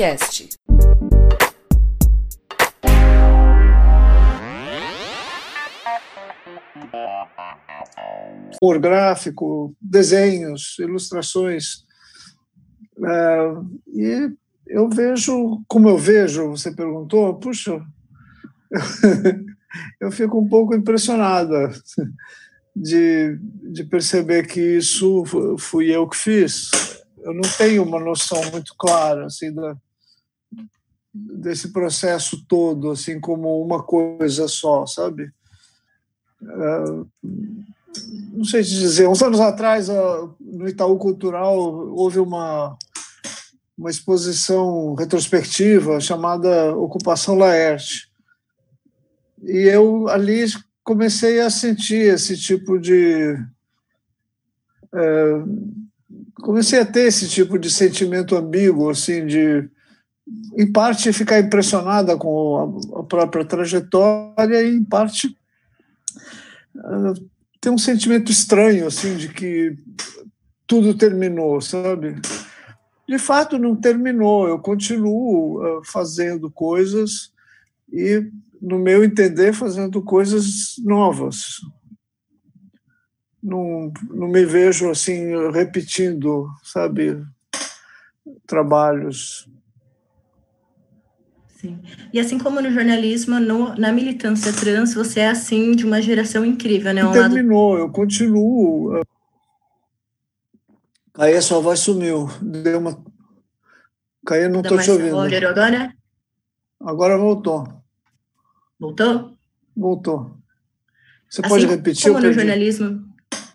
Podcast. Por gráfico, desenhos, ilustrações. É, e eu vejo, como eu vejo, você perguntou, puxa, eu fico um pouco impressionada de, de perceber que isso fui eu que fiz. Eu não tenho uma noção muito clara assim da, desse processo todo, assim como uma coisa só, sabe? Uh, não sei te dizer. Uns anos atrás, uh, no Itaú Cultural, houve uma uma exposição retrospectiva chamada Ocupação Laerte. E eu ali comecei a sentir esse tipo de. É, comecei a ter esse tipo de sentimento ambíguo, assim, de, em parte, ficar impressionada com a, própria trajetória e, em parte, é, ter um sentimento estranho, assim, de que tudo terminou, sabe? De fato, não terminou. Eu continuo é, fazendo coisas e no meu entender, fazendo coisas novas. Não, não me vejo assim repetindo, sabe, trabalhos. Sim. E assim como no jornalismo, no, na militância trans, você é assim de uma geração incrível, né? Um Terminou, lado... eu continuo. Aí a sua voz sumiu. Deu uma. Caia, não estou te ouvindo. Agora? Agora voltou. Voltou? Voltou. Você assim pode repetir? Como no jornalismo,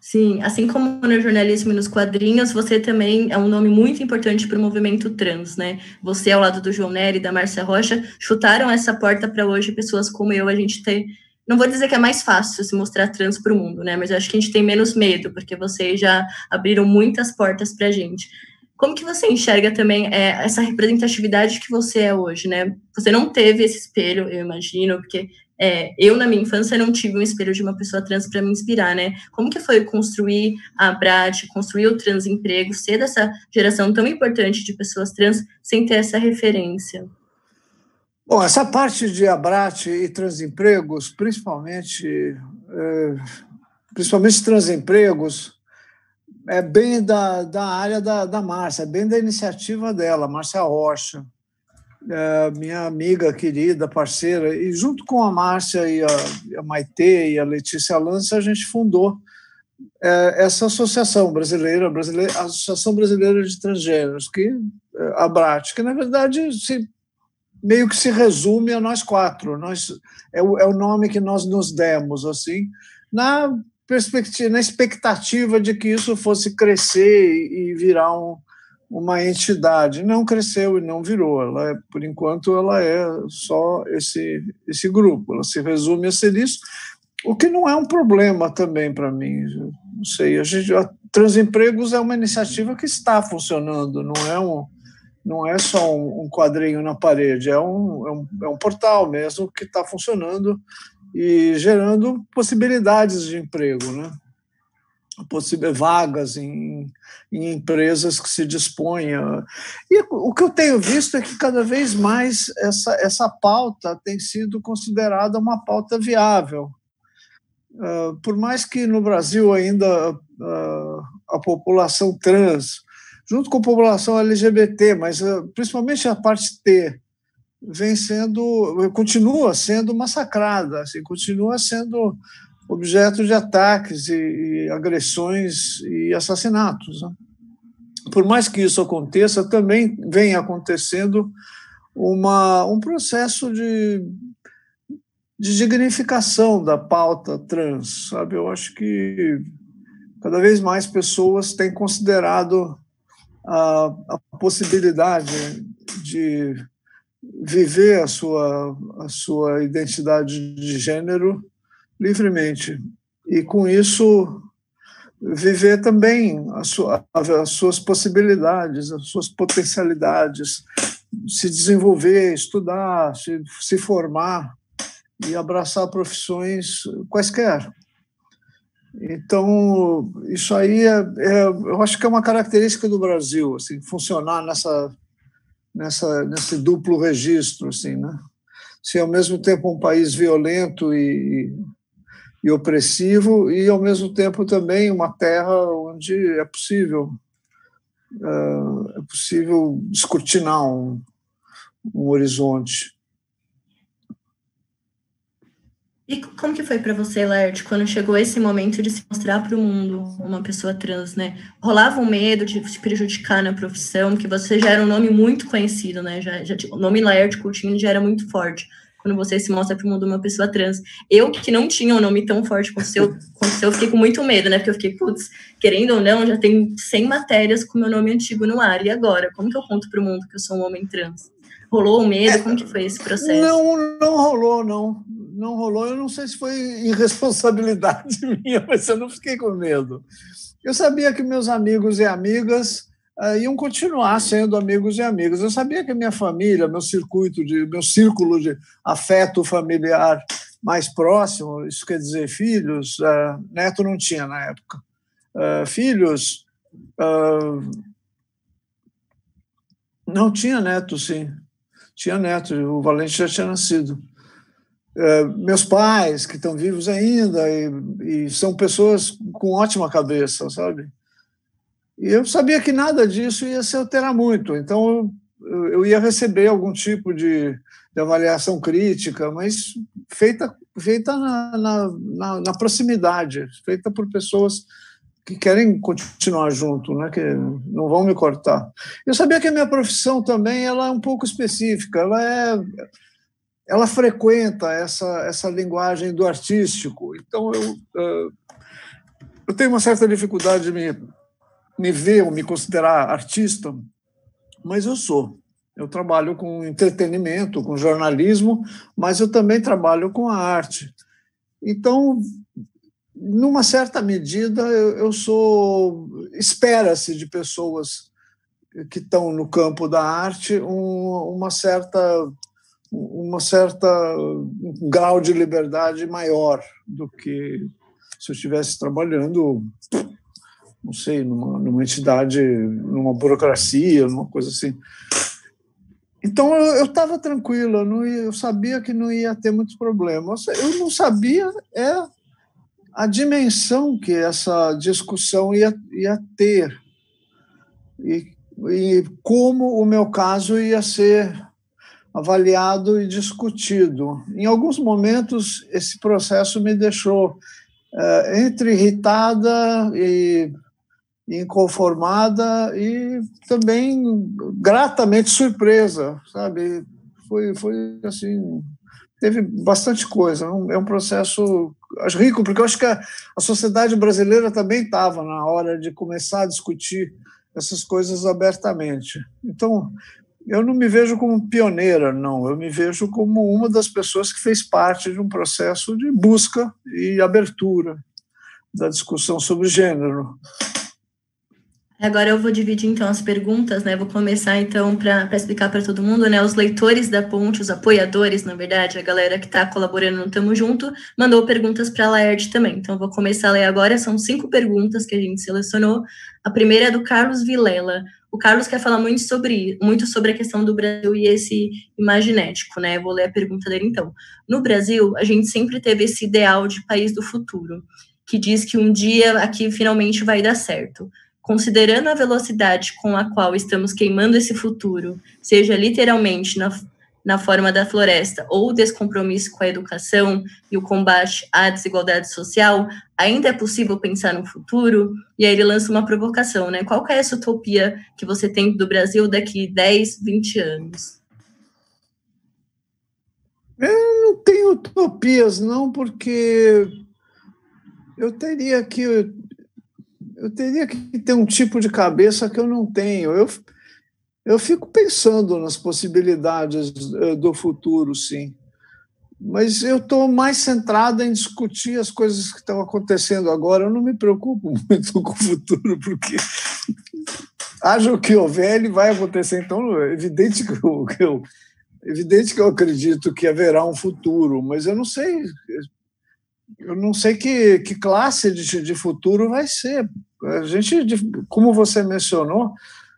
sim, assim como no jornalismo e nos quadrinhos, você também é um nome muito importante para o movimento trans, né? Você, ao lado do João Nery e da Márcia Rocha, chutaram essa porta para hoje pessoas como eu, a gente ter. Não vou dizer que é mais fácil se mostrar trans para o mundo, né? Mas acho que a gente tem menos medo, porque vocês já abriram muitas portas para a gente. Como que você enxerga também é, essa representatividade que você é hoje, né? Você não teve esse espelho, eu imagino, porque é, eu, na minha infância, não tive um espelho de uma pessoa trans para me inspirar, né? Como que foi construir a Brat, construir o Transemprego, ser dessa geração tão importante de pessoas trans sem ter essa referência? Bom, essa parte de Abrat e transempregos, principalmente, é, principalmente transempregos, é bem da, da área da, da Márcia, é bem da iniciativa dela, Márcia Rocha, minha amiga querida, parceira, e junto com a Márcia e a, a e a Letícia Lança, a gente fundou é, essa associação brasileira, brasileira, Associação Brasileira de Transgêneros, que é, a BRAT, que na verdade se, meio que se resume a nós quatro, nós, é, o, é o nome que nós nos demos, assim, na perspectiva, na expectativa de que isso fosse crescer e virar um, uma entidade. Não cresceu e não virou. Ela é, por enquanto, ela é só esse esse grupo. Ela se resume a ser isso, o que não é um problema também para mim. Não sei. A gente, a Transempregos é uma iniciativa que está funcionando. Não é um não é só um, quadrinho na parede. É um, é um, é um portal mesmo que está funcionando e gerando possibilidades de emprego, né? Possível, vagas em, em empresas que se disponham. E o que eu tenho visto é que cada vez mais essa, essa pauta tem sido considerada uma pauta viável. Uh, por mais que no Brasil ainda uh, a população trans, junto com a população LGBT, mas uh, principalmente a parte T, vem sendo, continua sendo massacrada, assim, continua sendo objeto de ataques e, e agressões e assassinatos. Né? Por mais que isso aconteça, também vem acontecendo uma, um processo de, de dignificação da pauta trans, sabe? Eu acho que cada vez mais pessoas têm considerado a, a possibilidade de viver a sua, a sua identidade de gênero livremente. E, com isso, viver também a sua, as suas possibilidades, as suas potencialidades, se desenvolver, estudar, se, se formar e abraçar profissões quaisquer. Então, isso aí é, é, eu acho que é uma característica do Brasil, assim, funcionar nessa nessa, nesse duplo registro, assim, né? Ser ao mesmo tempo um país violento e, e opressivo e ao mesmo tempo também uma terra onde é possível é possível descortinar um, um horizonte. E como que foi para você, Laerte, quando chegou esse momento de se mostrar para o mundo uma pessoa trans, né? Rolava um medo de se prejudicar na profissão, que você já era um nome muito conhecido, né? Já, já, o nome Laerte Coutinho já era muito forte quando você se mostra para o mundo uma pessoa trans. Eu, que não tinha um nome tão forte quanto o seu, quanto o seu fiquei com muito medo, né? Porque eu fiquei, putz, querendo ou não, já tem 100 matérias com meu nome antigo no ar. E agora? Como que eu conto para o mundo que eu sou um homem trans? Rolou um medo? Como que foi esse processo? Não, não rolou, não não rolou. Eu não sei se foi irresponsabilidade minha, mas eu não fiquei com medo. Eu sabia que meus amigos e amigas uh, iam continuar sendo amigos e amigas. Eu sabia que minha família, meu circuito de, meu círculo de afeto familiar mais próximo, isso quer dizer filhos, uh, neto não tinha na época, uh, filhos não tinha neto, sim, tinha neto. O Valente já tinha nascido. Meus pais, que estão vivos ainda, e, e, são pessoas com ótima cabeça, sabe? E eu sabia que nada disso ia se alterar muito, então eu, ia receber algum tipo de, de, avaliação crítica, mas feita, feita na, na, na, na proximidade, feita por pessoas que querem continuar junto, né, que não vão me cortar. Eu sabia que a minha profissão também ela é um pouco específica, ela é ela frequenta essa, essa linguagem do artístico. Então, eu, eu tenho uma certa dificuldade de me, me ver ou me considerar artista, mas eu sou. Eu trabalho com entretenimento, com jornalismo, mas eu também trabalho com a arte. Então, numa certa medida, eu, sou. Espera-se de pessoas que estão no campo da arte um, uma certa uma certa um grau de liberdade maior do que se eu estivesse trabalhando, não sei, numa, numa entidade, numa burocracia, numa coisa assim. Então eu estava tranquilo, eu, não ia, eu sabia que não ia ter muitos problemas. Eu não sabia é a dimensão que essa discussão ia, ia ter e, e como o meu caso ia ser avaliado e discutido. Em alguns momentos, esse processo me deixou é, entre irritada e inconformada e também gratamente surpresa, sabe? Foi, foi assim, teve bastante coisa. É um processo acho rico, porque eu acho que a, a sociedade brasileira também estava na hora de começar a discutir essas coisas abertamente. Então, eu não me vejo como pioneira, não. Eu me vejo como uma das pessoas que fez parte de um processo de busca e abertura da discussão sobre gênero. Agora eu vou dividir então as perguntas, né? Vou começar então para explicar para todo mundo, né? Os leitores da Ponte, os apoiadores, na verdade, a galera que está colaborando no Tamo Junto, mandou perguntas para a Laerte também. Então vou começar a ler agora. São cinco perguntas que a gente selecionou. A primeira é do Carlos Vilela. O Carlos quer falar muito sobre, muito sobre a questão do Brasil e esse imaginético, né? vou ler a pergunta dele então. No Brasil, a gente sempre teve esse ideal de país do futuro, que diz que um dia aqui finalmente vai dar certo. Considerando a velocidade com a qual estamos queimando esse futuro, seja literalmente na na forma da floresta ou descompromisso com a educação e o combate à desigualdade social, ainda é possível pensar no futuro? E aí ele lança uma provocação, né? Qual é essa utopia que você tem do Brasil daqui 10, 20 anos? Eu não tenho utopias, não, porque eu teria que eu teria que ter um tipo de cabeça que eu não tenho. Eu, eu fico pensando nas possibilidades eh, do futuro, sim. Mas eu estou mais centrada em discutir as coisas que estão acontecendo agora. Eu não me preocupo muito com o futuro, porque haja o que houver, ele vai acontecer. Então, é evidente que eu, que eu, evidente que eu acredito que haverá um futuro, mas eu não sei, eu não sei que, que classe de, de futuro vai ser. A gente, como você mencionou,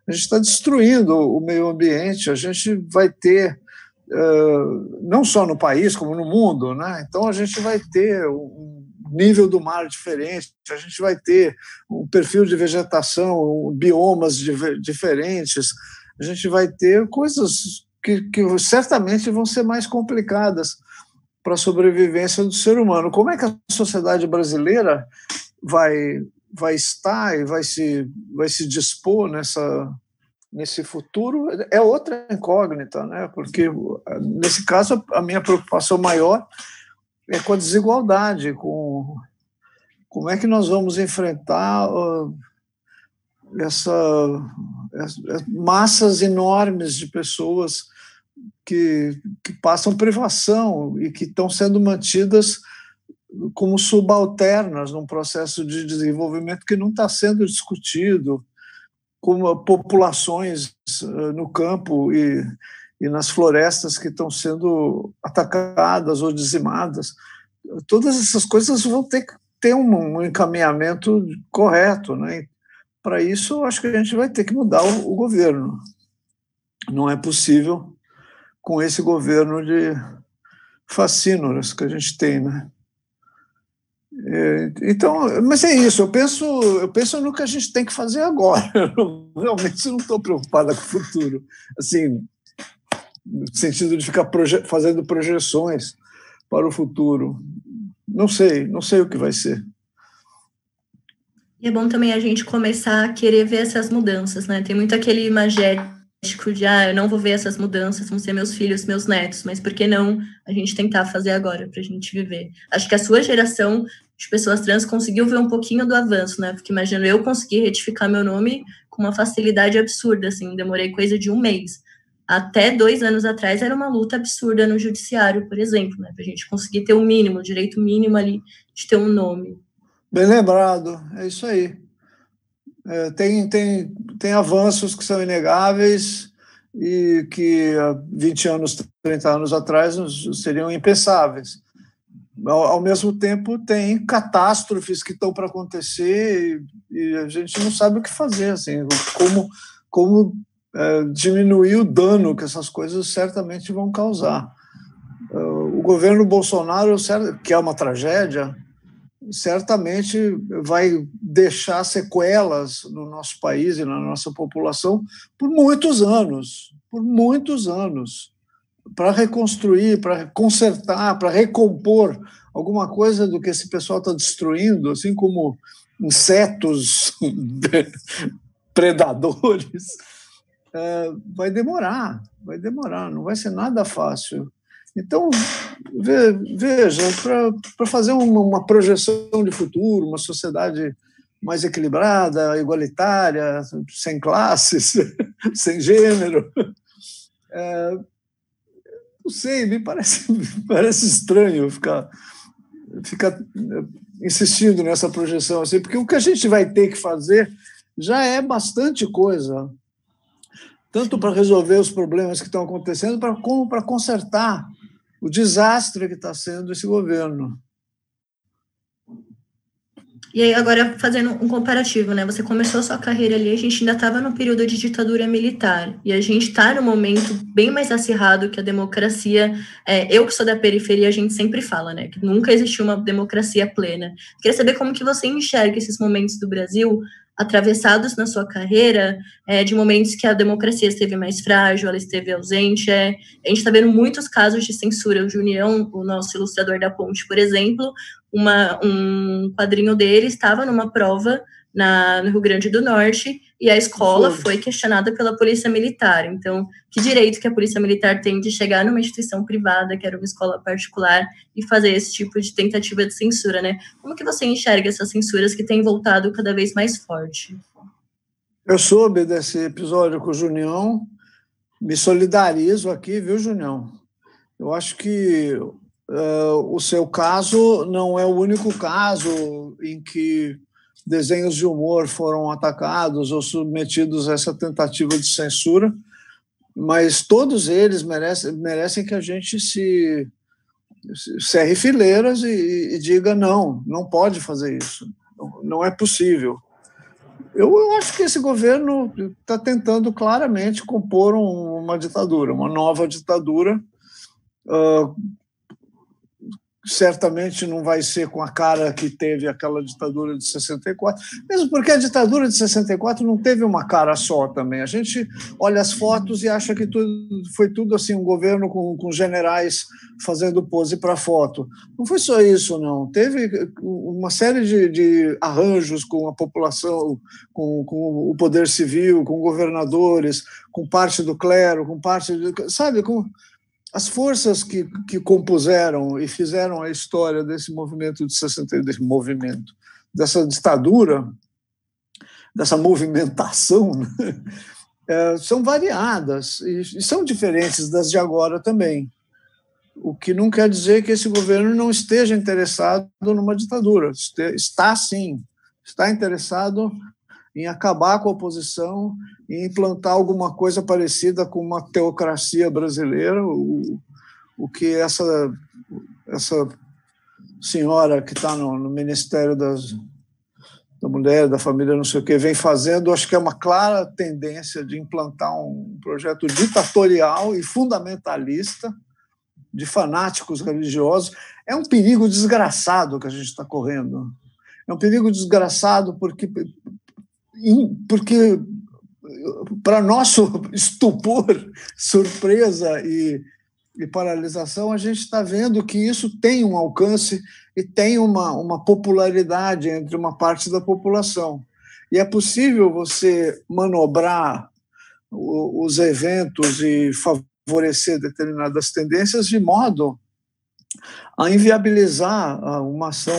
a gente está destruindo o meio ambiente, a gente vai ter, não só no país, como no mundo, né? então a gente vai ter um nível do mar diferente, a gente vai ter um perfil de vegetação, biomas diferentes, a gente vai ter coisas que, que certamente vão ser mais complicadas para a sobrevivência do ser humano. Como é que a sociedade brasileira vai vai estar e vai se vai se dispor nessa nesse futuro é outra incógnita, né? Porque nesse caso a minha preocupação maior é com a desigualdade, com como é que nós vamos enfrentar uh, essa, essa massas enormes de pessoas que, que passam privação e que estão sendo mantidas como subalternas num processo de desenvolvimento que não está sendo discutido, como populações uh, no campo e e nas florestas que estão sendo atacadas ou dizimadas. Todas essas coisas vão ter que ter um, um encaminhamento correto. Né? Para isso, acho que a gente vai ter que mudar o, o governo. Não é possível com esse governo de fascínoras que a gente tem, né? É, então, mas é isso. Eu penso, eu penso no que a gente tem que fazer agora. Eu realmente não estou preocupada com o futuro. Assim, no sentido de ficar proje fazendo projeções para o futuro. Não sei, não sei o que vai ser. É bom também a gente começar a querer ver essas mudanças, né? Tem muito aquele imagético de, ah, eu não vou ver essas mudanças, vão ser meus filhos, meus netos, mas por que não a gente tentar fazer agora para a gente viver? Acho que a sua geração de pessoas trans conseguiu ver um pouquinho do avanço, né? Porque imagino eu conseguir retificar meu nome com uma facilidade absurda, assim, demorei coisa de um mês até dois anos atrás era uma luta absurda no judiciário, por exemplo, né, para a gente conseguir ter o mínimo, o direito mínimo ali de ter um nome. Bem lembrado, é isso aí. É, tem, tem, tem avanços que são inegáveis e que há 20 anos, 30 anos atrás seriam impensáveis. Ao, ao mesmo tempo, tem catástrofes que estão para acontecer e, e, a gente não sabe o que fazer, assim, como, como é, diminuir o dano que essas coisas certamente vão causar. É, o governo Bolsonaro, que é uma tragédia, certamente vai deixar sequelas no nosso país e na nossa população por muitos anos por muitos anos para reconstruir, para consertar, para recompor alguma coisa do que esse pessoal está destruindo, assim como insetos predadores é, vai demorar, vai demorar, não vai ser nada fácil. Então, veja, para fazer uma, uma, projeção de futuro, uma sociedade mais equilibrada, igualitária, sem classes, sem gênero, é, não sei, me parece, me parece estranho ficar, ficar insistindo nessa projeção assim, porque o que a gente vai ter que fazer já é bastante coisa tanto para resolver os problemas que estão acontecendo, como para consertar o desastre que está sendo esse governo. E aí, agora, fazendo um comparativo, né? Você começou sua carreira ali, a gente ainda estava no período de ditadura militar, e a gente está num momento bem mais acirrado que a democracia. É, eu que sou da periferia, a gente sempre fala, né? Que nunca existiu uma democracia plena. Queria saber como que você enxerga esses momentos do Brasil atravessados na sua carreira é, de momentos que a democracia esteve mais frágil, ela esteve ausente. É, a gente está vendo muitos casos de censura. O Junião, o nosso ilustrador da Ponte, por exemplo, uma, um quadrinho dele estava numa prova na, no Rio Grande do Norte e a escola foi questionada pela polícia militar. Então, que direito que a polícia militar tem de chegar numa instituição privada, que era uma escola particular, e fazer esse tipo de tentativa de censura, né? Como que você enxerga essas censuras que têm voltado cada vez mais forte? Eu soube desse episódio com o Junião, me solidarizo aqui, viu, Junião? Eu acho que uh, o seu caso não é o único caso em que desenhos de humor foram atacados ou submetidos a essa tentativa de censura, mas todos eles merecem, merecem que a gente se cerre fileiras e, e diga não, não pode fazer isso, não, é possível. eu, eu acho que esse governo está tentando claramente compor um, uma ditadura, uma nova ditadura, uh, certamente não vai ser com a cara que teve aquela ditadura de 64, mesmo porque a ditadura de 64 não teve uma cara só também. A gente olha as fotos e acha que tudo, foi tudo assim, um governo com, com generais fazendo pose para foto. Não foi só isso, não. Teve uma série de, de arranjos com a população, com, com, o poder civil, com governadores, com parte do clero, com parte, de, sabe, com as forças que, que compuseram e fizeram a história desse movimento de 60, desse movimento, dessa ditadura, dessa movimentação, né? é, são variadas e, e são diferentes das de agora também. O que não quer dizer que esse governo não esteja interessado numa ditadura. Está sim, está interessado em acabar com a oposição e implantar alguma coisa parecida com uma teocracia brasileira, o, o que essa, essa senhora que está no, no, Ministério das, da Mulher, da Família, não sei o que, vem fazendo, acho que é uma clara tendência de implantar um projeto ditatorial e fundamentalista de fanáticos religiosos. É um perigo desgraçado que a gente está correndo. É um perigo desgraçado porque porque para nosso estupor, surpresa e, e paralisação, a gente está vendo que isso tem um alcance e tem uma, uma popularidade entre uma parte da população. E é possível você manobrar os eventos e favorecer determinadas tendências de modo a inviabilizar uma ação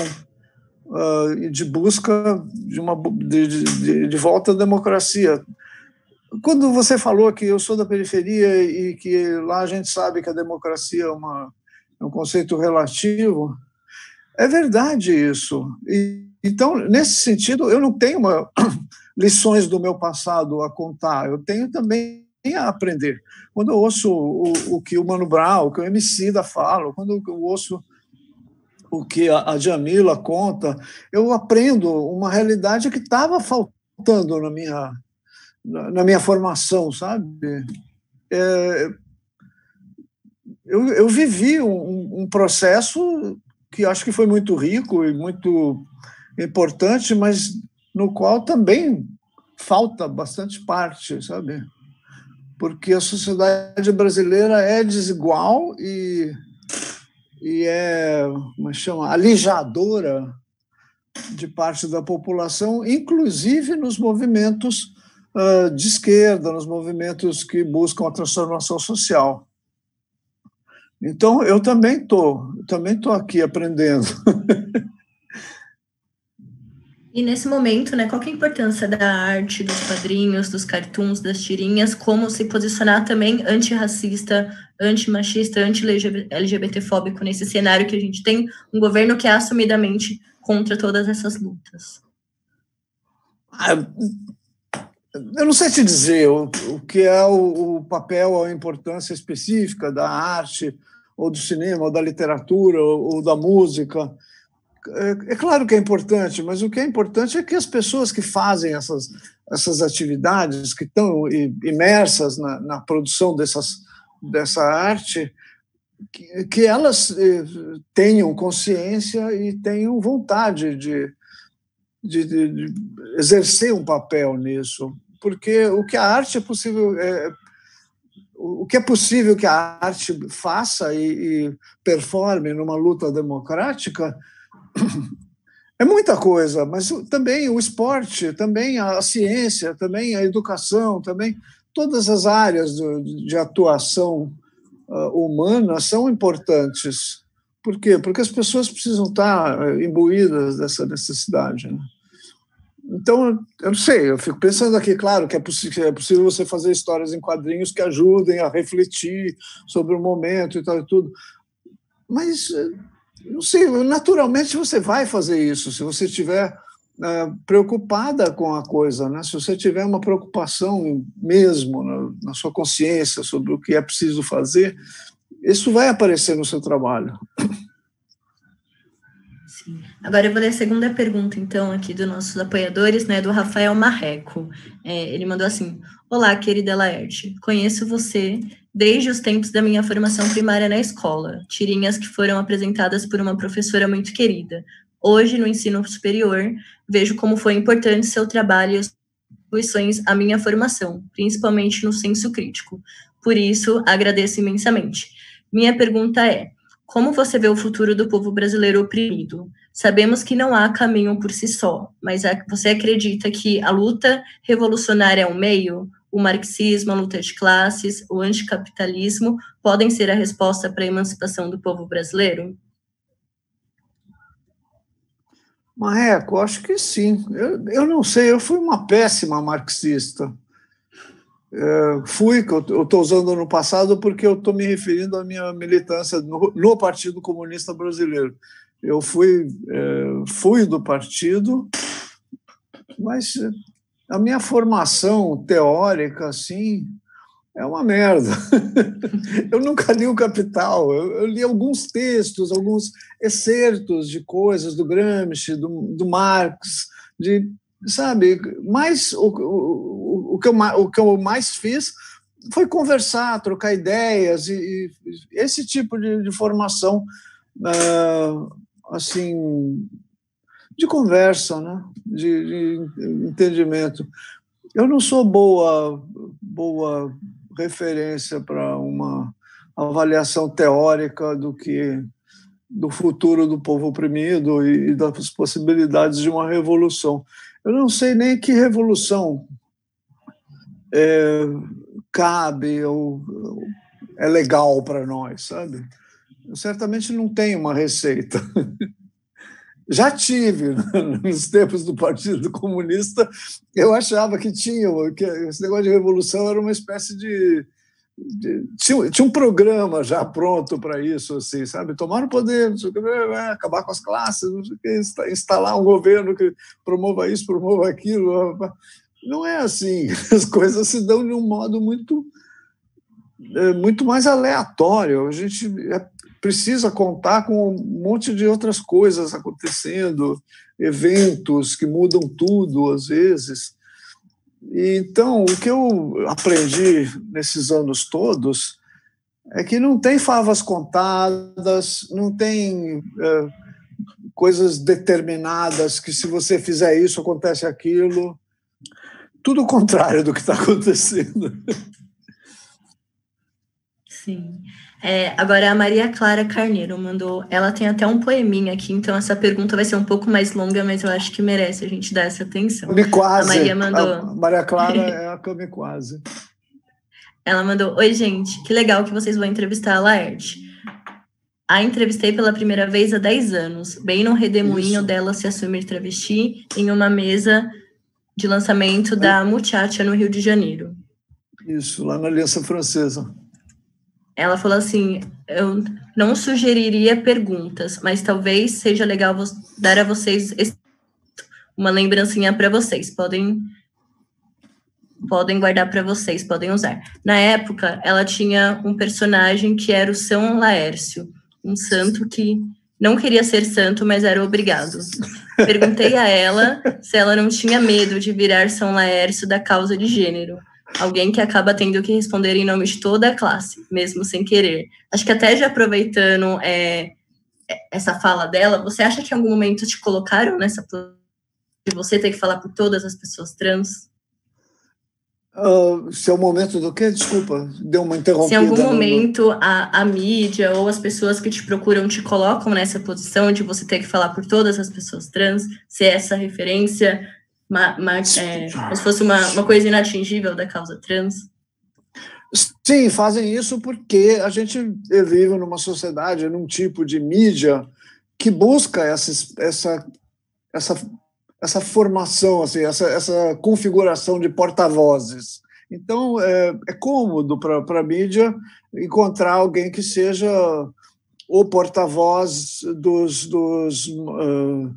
uh, de busca de, uma, de, de, de volta à democracia. Quando você falou que eu sou da periferia e que lá a gente sabe que a democracia é, uma, é um conceito relativo, é verdade isso. E, então, nesse sentido, eu não tenho uma, lições do meu passado a contar, eu tenho também a aprender. Quando eu ouço o, o que o Mano Brown, o que o MC da fala, quando eu ouço o que a Jamila conta, eu aprendo uma realidade que estava faltando na minha, na minha formação, sabe? É, eu, eu vivi um, um processo que acho que foi muito rico e muito importante, mas no qual também falta bastante parte, sabe? Porque a sociedade brasileira é desigual e e é, é chama, alijadora de parte da população, inclusive nos movimentos uh, de esquerda, nos movimentos que buscam a transformação social. Então, eu também estou, também estou aqui aprendendo. E nesse momento, né, qual é a importância da arte, dos quadrinhos, dos cartoons, das tirinhas, como se posicionar também antirracista, antimachista, anti-LGBTfóbico nesse cenário que a gente tem um governo que é assumidamente contra todas essas lutas? Ah, eu não sei te dizer o, que é o, papel, a importância específica da arte, ou do cinema, ou da literatura, ou, ou da música é, é, claro que é importante, mas o que é importante é que as pessoas que fazem essas, essas atividades, que estão imersas na, na produção dessas, dessa arte, que, que, elas eh, tenham consciência e tenham vontade de, de, de, exercer um papel nisso, porque o que a arte é possível é, o que é possível que a arte faça e, e performe numa luta democrática é muita coisa, mas também o esporte, também a ciência, também a educação, também todas as áreas de, atuação uh, humana são importantes. Por quê? Porque as pessoas precisam estar uh, imbuídas dessa necessidade. Né? Então, eu não sei, eu fico pensando aqui, claro, que é, é possível você fazer histórias em quadrinhos que ajudem a refletir sobre o momento e tal e tudo, mas não sei, naturalmente você vai fazer isso se você estiver uh, preocupada com a coisa, né? Se você tiver uma preocupação mesmo na, na, sua consciência sobre o que é preciso fazer, isso vai aparecer no seu trabalho. Agora eu vou ler a segunda pergunta, então, aqui dos nossos apoiadores, né, do Rafael Marreco. É, ele mandou assim: Olá, querida Laerte. Conheço você desde os tempos da minha formação primária na escola, tirinhas que foram apresentadas por uma professora muito querida. Hoje, no ensino superior, vejo como foi importante seu trabalho e as contribuições à minha formação, principalmente no senso crítico. Por isso, agradeço imensamente. Minha pergunta é: como você vê o futuro do povo brasileiro oprimido? Sabemos que não há caminho por si só, mas você acredita que a luta revolucionária é um meio? O marxismo, a luta de classes, o anticapitalismo podem ser a resposta para a emancipação do povo brasileiro? Marreco, acho que sim. Eu, eu não sei, eu fui uma péssima marxista. É, fui, que eu estou usando no passado porque eu estou me referindo à minha militância no, no, Partido Comunista Brasileiro. Eu fui, é, fui do partido, mas a minha formação teórica, assim, é uma merda. eu nunca li o Capital, eu, eu, li alguns textos, alguns excertos de coisas do Gramsci, do, do Marx, de sabe? Mas o, o, que eu, o que eu mais fiz foi conversar, trocar ideias e, e esse tipo de, de formação, uh, assim, de conversa, né? De, de, entendimento. Eu não sou boa, boa referência para uma avaliação teórica do que do futuro do povo oprimido e das possibilidades de uma revolução. Eu não sei nem que revolução é, cabe ou é legal para nós, sabe? Eu certamente não tenho uma receita. Já tive, nos tempos do Partido Comunista, eu achava que tinha, que esse negócio de revolução era uma espécie de tinha, tinha um programa já pronto para isso, assim, sabe? Tomar o poder, acabar com as classes, instalar um governo que promova isso, promova aquilo. Não é assim. As coisas se dão de um modo muito, é, muito mais aleatório. A gente é, precisa contar com um monte de outras coisas acontecendo, eventos que mudam tudo às vezes. Então, o que eu aprendi nesses anos todos é que não tem favas contadas, não tem é, coisas determinadas que se você fizer isso acontece aquilo. Tudo o contrário do que está acontecendo. Sim. É, agora a Maria Clara Carneiro mandou. Ela tem até um poeminha aqui, então essa pergunta vai ser um pouco mais longa, mas eu acho que merece a gente dar essa atenção. Me quase. A Maria mandou. A Maria Clara é a Cami quase. Ela mandou: Oi, gente, que legal que vocês vão entrevistar a Laerte. A entrevistei pela primeira vez há 10 anos, bem no redemoinho Isso. dela se assumir travesti, em uma mesa de lançamento da Muchacha no Rio de Janeiro. Isso, lá na Aliança Francesa ela falou assim: eu não sugeriria perguntas, mas talvez seja legal dar a vocês uma lembrancinha para vocês. Podem podem guardar para vocês, podem usar. Na época, ela tinha um personagem que era o São Laércio, um santo que não queria ser santo, mas era obrigado. Perguntei a ela se ela não tinha medo de virar São Laércio da causa de gênero alguém que acaba tendo que responder em nome de toda a classe, mesmo sem querer. Acho que até já aproveitando é, essa fala dela, você acha que em algum momento te colocaram nessa de você ter que falar por todas as pessoas trans? Uh, se é o momento do quê? Desculpa, deu uma interrompida. Se em algum momento a, a mídia ou as pessoas que te procuram te colocam nessa posição de você ter que falar por todas as pessoas trans, se é essa referência uma, uma, é, como se fosse uma, uma coisa inatingível da causa trans? Sim, fazem isso porque a gente vive numa sociedade, num tipo de mídia que busca essa, essa, essa, essa formação, assim, essa, essa configuração de porta-vozes. Então, é, é cômodo para a mídia encontrar alguém que seja o porta-voz dos, dos uh,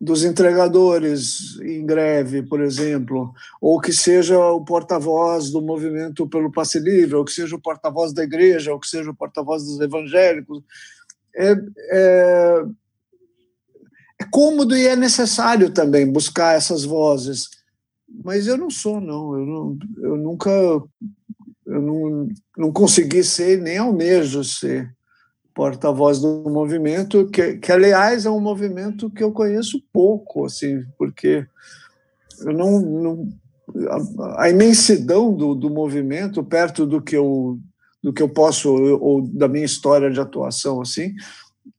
dos entregadores em greve, por exemplo, ou que seja o porta-voz do movimento pelo passe livre, ou que seja o porta-voz da igreja, ou que seja o porta-voz dos evangélicos. É, é, é cômodo e é necessário também buscar essas vozes. Mas eu não sou, não. Eu, não, eu nunca. Eu não, não consegui ser, nem almejo ser porta-voz do movimento, que, que, aliás, é um movimento que eu conheço pouco, assim, porque eu não. não a, a, imensidão do, do movimento, perto do que eu, do que eu posso, ou da minha história de atuação, assim,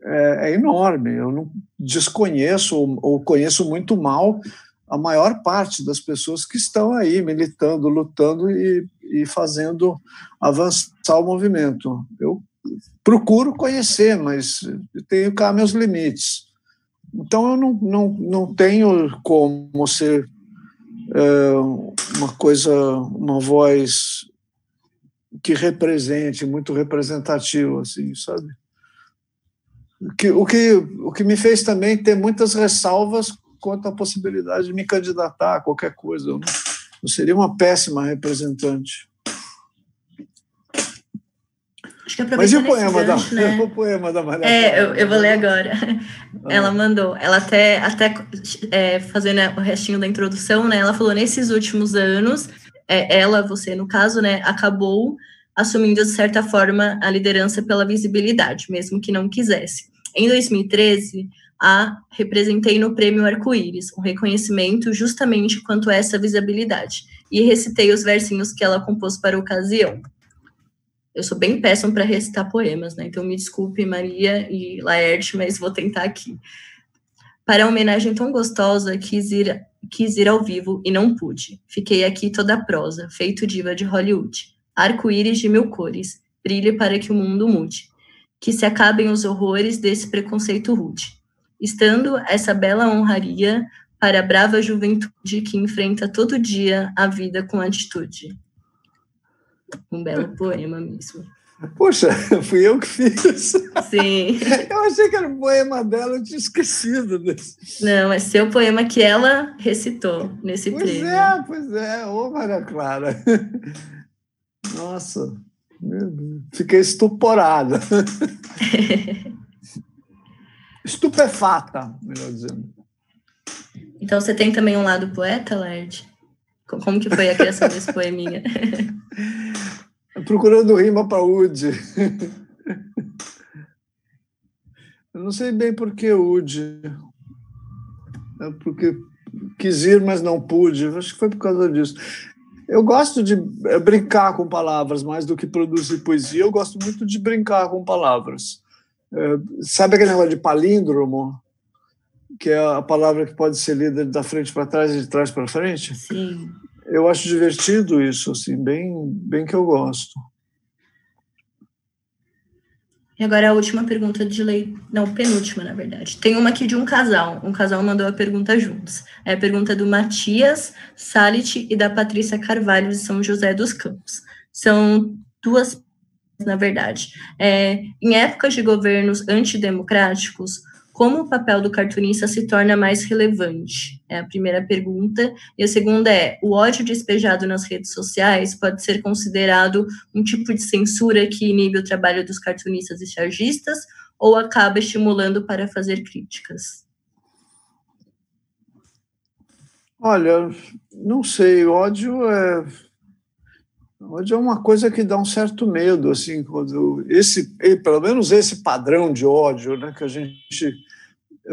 é, é enorme. Eu não desconheço ou, ou conheço muito mal a maior parte das pessoas que estão aí militando, lutando e, e fazendo avançar o movimento. Eu procuro conhecer, mas tenho cá meus limites. Então eu não, não, não tenho como ser é, uma coisa, uma voz que represente, muito representativa, assim, sabe? O que, o, que, o que me fez também ter muitas ressalvas quanto à possibilidade de me candidatar a qualquer coisa. Eu, não, eu seria uma péssima representante. Mas e o poema, gancho, da, né? o poema da Maria É, eu, eu, vou ler agora. Ah. Ela mandou, ela até, até é, fazendo o restinho da introdução, né? Ela falou, nesses últimos anos, é, ela, você no caso, né, acabou assumindo, de certa forma, a liderança pela visibilidade, mesmo que não quisesse. Em 2013, a representei no Prêmio Arco-Íris, um reconhecimento justamente quanto a essa visibilidade, e recitei os versinhos que ela compôs para a ocasião. Eu sou bem péssima para recitar poemas, né? Então me desculpe, Maria e Laerte, mas vou tentar aqui. Para a homenagem tão gostosa, quis ir, quis ir ao vivo e não pude. Fiquei aqui toda prosa, feito diva de Hollywood. Arco-íris de mil cores, brilhe para que o mundo mude. Que se acabem os horrores desse preconceito rude estando essa bela honraria para a brava juventude que enfrenta todo dia a vida com atitude. Um belo poema mesmo. Poxa, fui eu que fiz. Sim. Eu achei que era o poema dela, eu tinha esquecido desse. Não, é seu poema que ela recitou nesse pois. Pois é, pois é. Ô, Maria Clara. Nossa, fiquei estuporada. estupefata, melhor dizendo. Então você tem também um lado poeta, Laird? Como que foi a criação desse poeminha? Procurando rima para Ud. Eu não sei bem por que Ud. É porque quis ir, mas não pude. Acho que foi por causa disso. Eu gosto de é, brincar com palavras mais do que produzir poesia. Eu gosto muito de brincar com palavras. É, sabe aquele negócio de palíndromo? Que é a palavra que pode ser lida da frente para trás e de trás para frente? Sim. Eu acho divertido isso, assim, bem, bem que eu gosto. E agora a última pergunta de lei, não, penúltima, na verdade. Tem uma aqui de um casal. Um casal mandou a pergunta juntos. É a pergunta do Matias Salit e da Patrícia Carvalho de São José dos Campos. São duas na verdade. É, em épocas de governos antidemocráticos, como o papel do cartunista se torna mais relevante? É a primeira pergunta. E a segunda é: o ódio despejado nas redes sociais pode ser considerado um tipo de censura que inibe o trabalho dos cartunistas e chargistas ou acaba estimulando para fazer críticas? Olha, não sei. Ódio é Ódio é uma coisa que dá um certo medo, assim, quando esse, pelo menos esse padrão de ódio, né, que a gente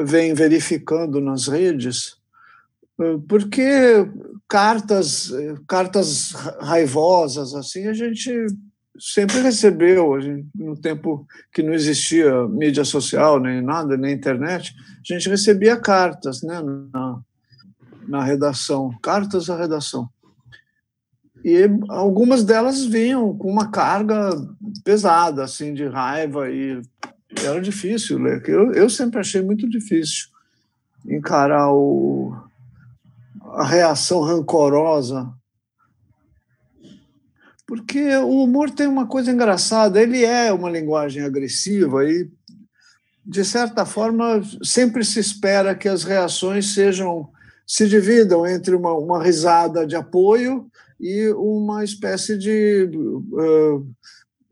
vem verificando nas redes, eh, porque cartas, cartas raivosas, assim, a gente sempre recebeu, no tempo que não existia mídia social nem nada, nem internet, a gente recebia cartas, né, na, na redação, cartas à redação. E algumas delas vinham com uma carga pesada, assim, de raiva, e era difícil ler. Eu, eu sempre achei muito difícil encarar o, a reação rancorosa. Porque o humor tem uma coisa engraçada, ele é uma linguagem agressiva e, de certa forma, sempre se espera que as reações sejam se dividam entre uma, uma risada de apoio e uma espécie de,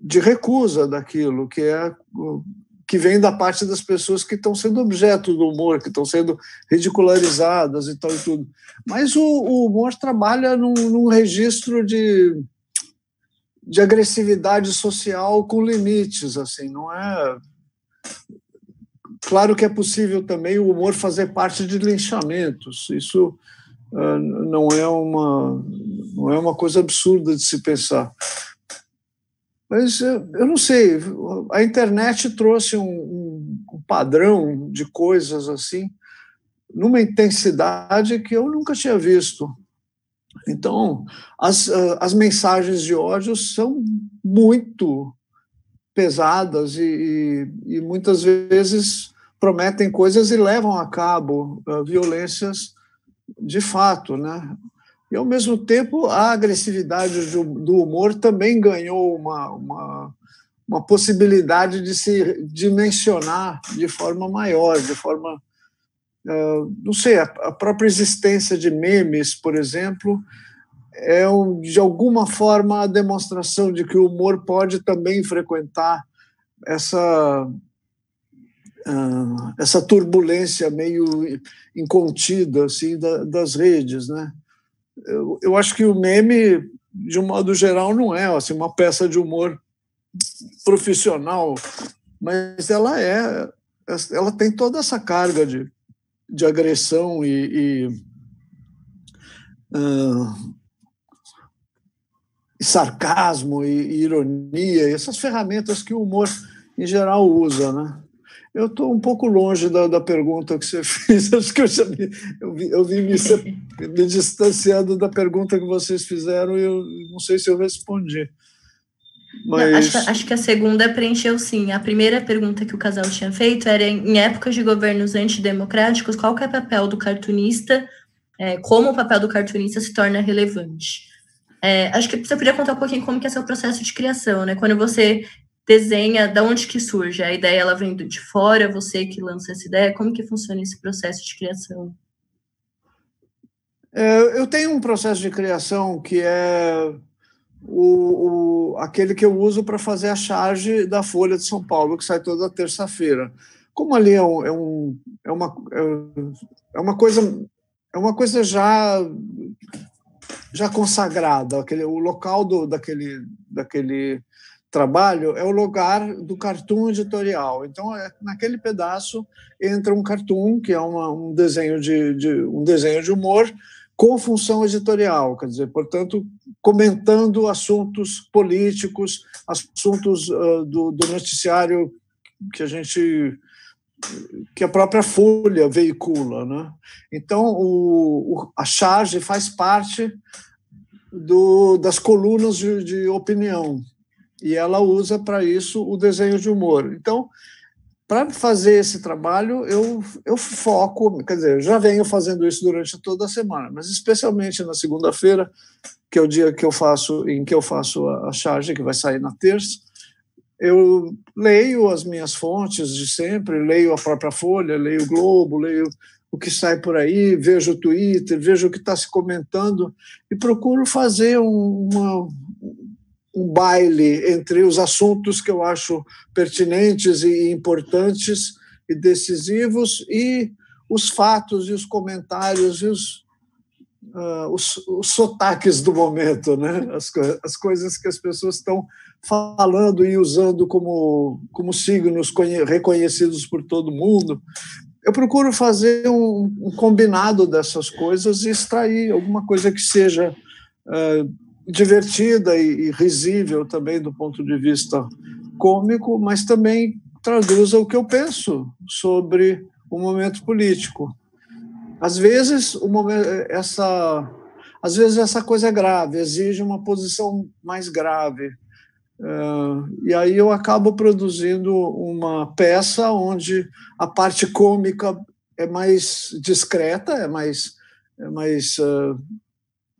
de recusa daquilo, que é que vem da parte das pessoas que estão sendo objeto do humor, que estão sendo ridicularizadas e tal e tudo. Mas o, o humor trabalha num, num registro de, de agressividade social com limites, assim, não é Claro que é possível também o humor fazer parte de linchamentos. Isso uh, não é uma não é uma coisa absurda de se pensar. Mas eu não sei, a internet trouxe um, um, padrão de coisas assim, numa intensidade que eu nunca tinha visto. Então, as, as mensagens de ódio são muito pesadas e, e, e muitas vezes prometem coisas e levam a cabo uh, violências de fato, né? E, ao mesmo tempo, a agressividade do, humor também ganhou uma, uma, uma, possibilidade de se dimensionar de forma maior, de forma. Uh, não sei, a, a, própria existência de memes, por exemplo, é, um, de alguma forma, a demonstração de que o humor pode também frequentar essa uh, essa turbulência meio incontida assim da, das redes, né? Eu, eu, acho que o meme, de um modo geral, não é assim uma peça de humor profissional, mas ela é, ela tem toda essa carga de, de agressão e, e uh, sarcasmo e, ironia, essas ferramentas que o humor em geral usa, né? Eu estou um pouco longe da, da, pergunta que você fez. Acho que eu já me, eu vi, eu vi me, me, distanciando da pergunta que vocês fizeram e eu não sei se eu respondi. Mas... Não, acho, acho, que a segunda preencheu sim. A primeira pergunta que o casal tinha feito era em épocas de governos antidemocráticos, qual é o papel do cartunista, é, como o papel do cartunista se torna relevante. É, acho que você podia contar um pouquinho como que é seu processo de criação, né? Quando você desenha, da onde que surge? A ideia ela vem de fora, você que lança essa ideia? Como que funciona esse processo de criação? É, eu tenho um processo de criação que é o, o aquele que eu uso para fazer a charge da Folha de São Paulo, que sai toda terça-feira. Como ali é, um, é, um, é, uma, é uma coisa é uma coisa já já consagrada, aquele, o local do, daquele, daquele trabalho é o lugar do cartoon editorial. Então, é, naquele pedaço entra um cartoon, que é uma, um, desenho de, de, um desenho de humor, com função editorial, quer dizer, portanto, comentando assuntos políticos, assuntos uh, do, do noticiário que a gente que a própria Folha veicula, né? Então o, o, a charge faz parte do, das colunas de, de opinião e ela usa para isso o desenho de humor. Então, para fazer esse trabalho, eu, eu foco, quer dizer, já venho fazendo isso durante toda a semana, mas especialmente na segunda-feira, que é o dia que eu faço, em que eu faço a, charge, que vai sair na terça, eu leio as minhas fontes de sempre, leio a própria Folha, leio o Globo, leio o que sai por aí, vejo o Twitter, vejo o que está se comentando e procuro fazer uma, um baile entre os assuntos que eu acho pertinentes e importantes e decisivos e os fatos e os comentários e os, uh, os, os sotaques do momento, né? as, as coisas que as pessoas estão falando e usando como, como signos reconhecidos por todo mundo. Eu procuro fazer um, um combinado dessas coisas e extrair alguma coisa que seja uh, divertida e, e risível também do ponto de vista cômico, mas também traduza o que eu penso sobre o momento político. Às vezes, o momento, essa, às vezes essa coisa é grave, exige uma posição mais grave. Uh, e aí eu acabo produzindo uma peça onde a parte cômica é mais discreta, é mais, é mais uh,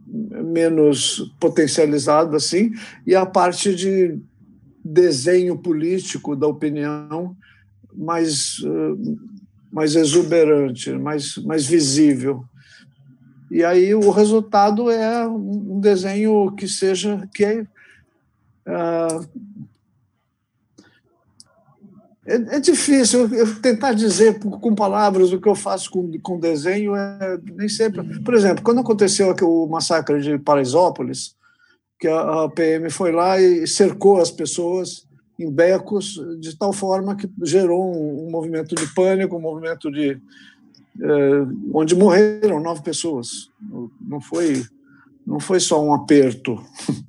menos potencializado assim, e a parte de desenho político da opinião mais, eh, mais exuberante, mais, mais visível. E aí o resultado é um desenho que seja que é, uh, é, é difícil eu, tentar dizer com palavras o que eu faço com, com desenho, é, nem sempre. Por exemplo, quando aconteceu o massacre de Paraisópolis, que a, a PM foi lá e cercou as pessoas em becos de tal forma que gerou um, um movimento de pânico, um movimento de é, onde morreram nove pessoas. Não foi não foi só um aperto.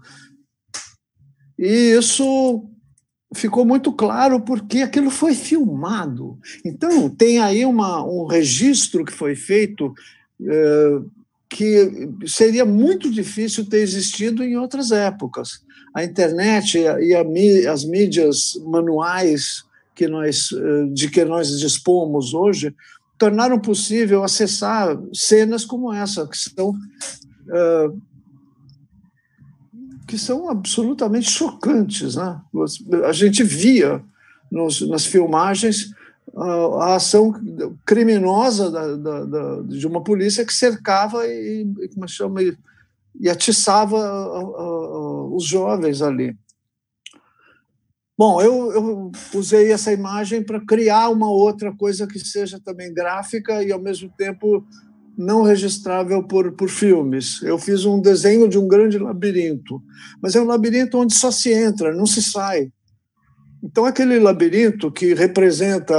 E isso ficou muito claro porque aquilo foi filmado. Então, tem aí uma, um registro que foi feito é, que seria muito difícil ter existido em outras épocas. A internet e, a, as mídias manuais que nós, eh, de que nós dispomos hoje tornaram possível acessar cenas como essa, que são uh, que são absolutamente chocantes. Né? A gente via nos, nas filmagens a ação criminosa da, da, da, de uma polícia que cercava e, como chama, e, e atiçava os jovens ali. Bom, eu, eu usei essa imagem para criar uma outra coisa que seja também gráfica e, ao mesmo tempo, não registrável por, por filmes. Eu fiz um desenho de um grande labirinto, mas é um labirinto onde só se entra, não se sai. Então, aquele labirinto que representa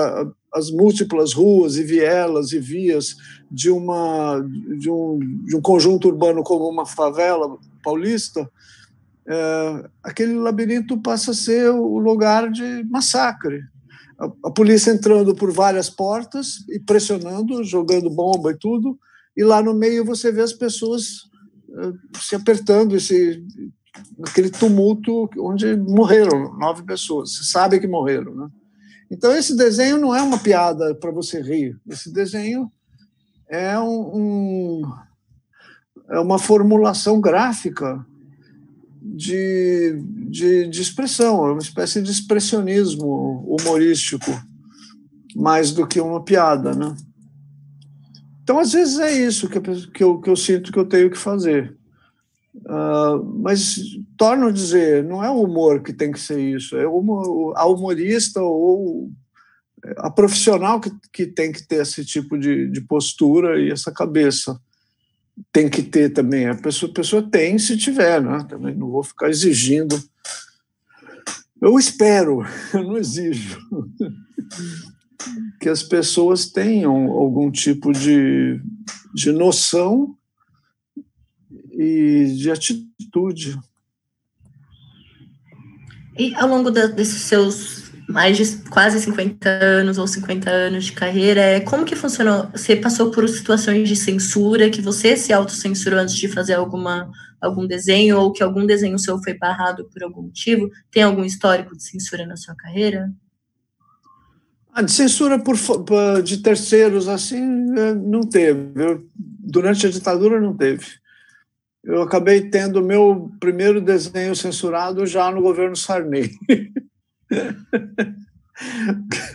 as múltiplas ruas e vielas e vias de, uma, de, um, de um conjunto urbano como uma favela paulista, é, aquele labirinto passa a ser o lugar de massacre. A, polícia entrando por várias portas e pressionando, jogando bomba e tudo, e lá no meio você vê as pessoas eh, se apertando, esse, aquele tumulto onde morreram nove pessoas. Você sabe que morreram, né? Então esse desenho não é uma piada para você rir. Esse desenho é um, um, é uma formulação gráfica de, de, de expressão, é uma espécie de expressionismo humorístico, mais do que uma piada, né? Então, às vezes é isso que, que, eu, que eu sinto que eu tenho que fazer. Uh, mas torno a dizer, não é o humor que tem que ser isso, é a humorista ou a profissional que, que tem que ter esse tipo de, de postura e essa cabeça. Tem que ter também. A pessoa, a pessoa tem se tiver, né? Também não vou ficar exigindo. Eu espero, eu não exijo que as pessoas tenham algum tipo de, de noção e de atitude. E ao longo da, desses seus mais de quase 50 anos ou 50 anos de carreira, é, como que funcionou? Você passou por situações de censura, que você se autocensurou antes de fazer alguma, algum desenho, ou que algum desenho seu foi barrado por algum motivo? Tem algum histórico de censura na sua carreira? A de censura por, de terceiros, assim, é, não teve. Eu, durante a ditadura, não teve. Eu acabei tendo meu primeiro desenho censurado já no governo Sarney.